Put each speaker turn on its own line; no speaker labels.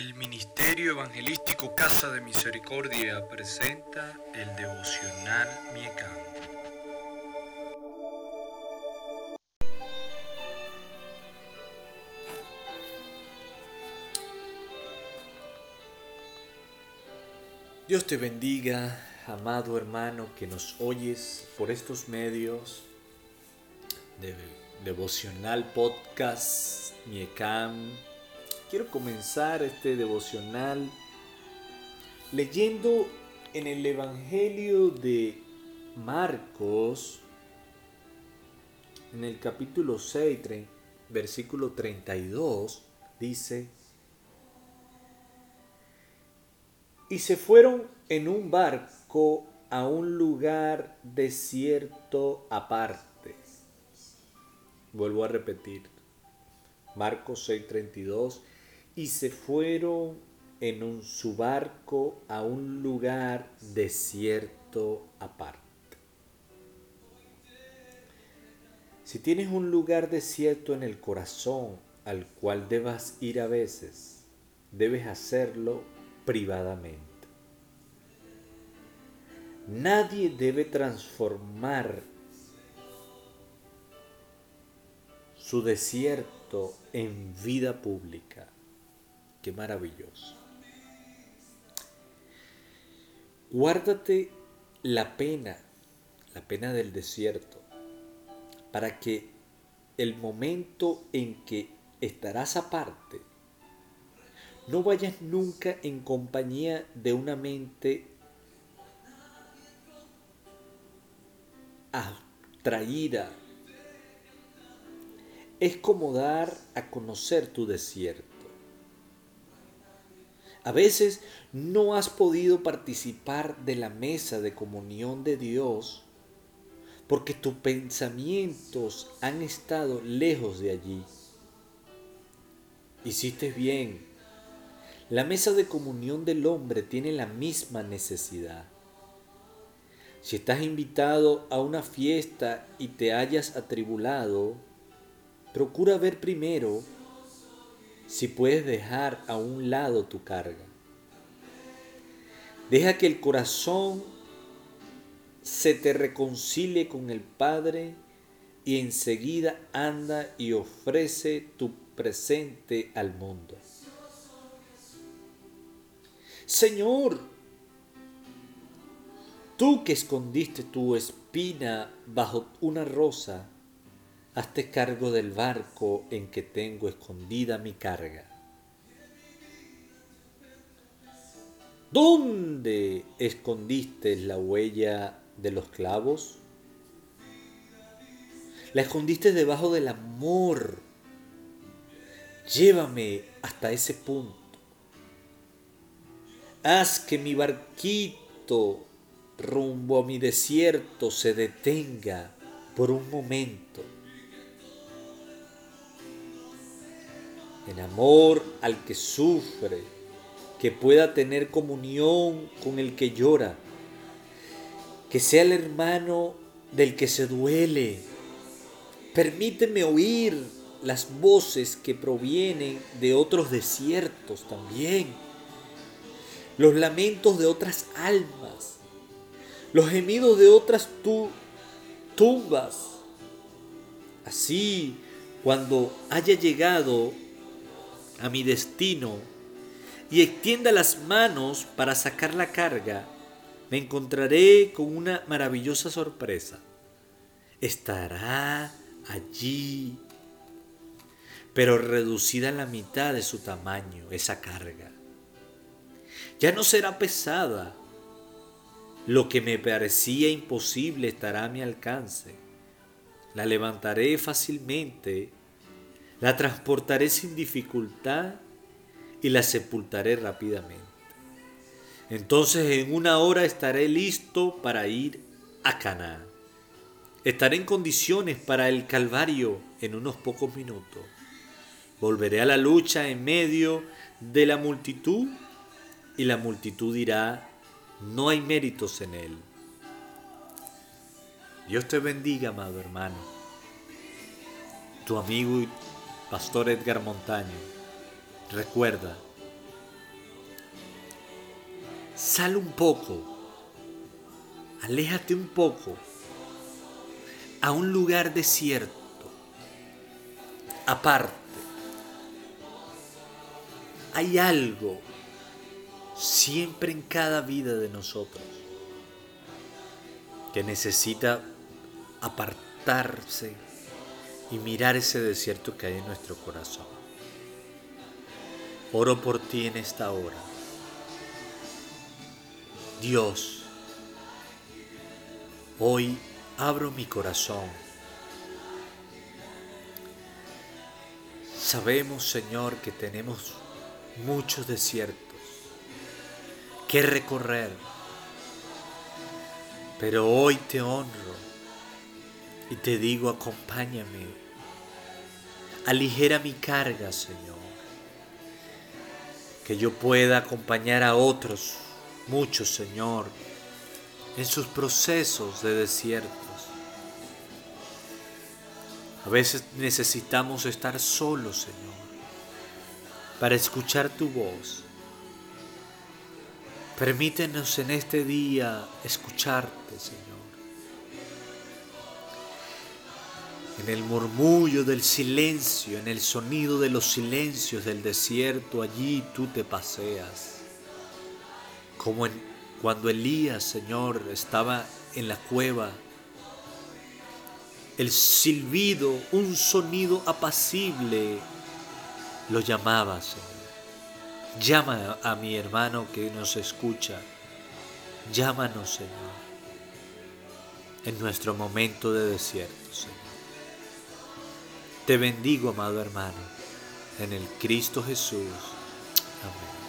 El Ministerio Evangelístico Casa de Misericordia presenta el devocional Miecam.
Dios te bendiga, amado hermano, que nos oyes por estos medios de devocional podcast Miecam quiero comenzar este devocional leyendo en el Evangelio de Marcos, en el capítulo 6, versículo 32, dice, y se fueron en un barco a un lugar desierto aparte. Vuelvo a repetir. Marcos 6:32 y se fueron en un su barco a un lugar desierto aparte. Si tienes un lugar desierto en el corazón al cual debas ir a veces, debes hacerlo privadamente. Nadie debe transformar su desierto en vida pública. Qué maravilloso. Guárdate la pena, la pena del desierto, para que el momento en que estarás aparte, no vayas nunca en compañía de una mente atraída. Es como dar a conocer tu desierto. A veces no has podido participar de la mesa de comunión de Dios porque tus pensamientos han estado lejos de allí. Hiciste bien. La mesa de comunión del hombre tiene la misma necesidad. Si estás invitado a una fiesta y te hayas atribulado, procura ver primero si puedes dejar a un lado tu carga. Deja que el corazón se te reconcilie con el Padre y enseguida anda y ofrece tu presente al mundo. Señor, tú que escondiste tu espina bajo una rosa, hazte cargo del barco en que tengo escondida mi carga. ¿Dónde escondiste la huella de los clavos? La escondiste debajo del amor. Llévame hasta ese punto. Haz que mi barquito rumbo a mi desierto se detenga por un momento. En amor al que sufre, que pueda tener comunión con el que llora, que sea el hermano del que se duele. Permíteme oír las voces que provienen de otros desiertos también, los lamentos de otras almas, los gemidos de otras tumbas. Así, cuando haya llegado a mi destino y extienda las manos para sacar la carga, me encontraré con una maravillosa sorpresa. Estará allí, pero reducida a la mitad de su tamaño esa carga. Ya no será pesada. Lo que me parecía imposible estará a mi alcance. La levantaré fácilmente la transportaré sin dificultad y la sepultaré rápidamente. Entonces en una hora estaré listo para ir a Canaán. Estaré en condiciones para el Calvario en unos pocos minutos. Volveré a la lucha en medio de la multitud y la multitud dirá, no hay méritos en él. Dios te bendiga, amado hermano. Tu amigo y Pastor Edgar Montaño, recuerda, Sal un poco, aléjate un poco a un lugar desierto, aparte. Hay algo siempre en cada vida de nosotros que necesita apartarse y mirar ese desierto que hay en nuestro corazón. Oro por ti en esta hora. Dios, hoy abro mi corazón. Sabemos, Señor, que tenemos muchos desiertos que recorrer, pero hoy te honro y te digo, acompáñame, aligera mi carga, Señor, que yo pueda acompañar a otros, muchos, Señor, en sus procesos de desiertos. A veces necesitamos estar solos, Señor, para escuchar tu voz. Permítenos en este día escucharte, Señor. En el murmullo del silencio, en el sonido de los silencios del desierto, allí tú te paseas. Como cuando Elías, Señor, estaba en la cueva, el silbido, un sonido apacible, lo llamaba, Señor. Llama a mi hermano que nos escucha. Llámanos, Señor, en nuestro momento de desierto, Señor. Te bendigo, amado hermano, en el Cristo Jesús. Amén.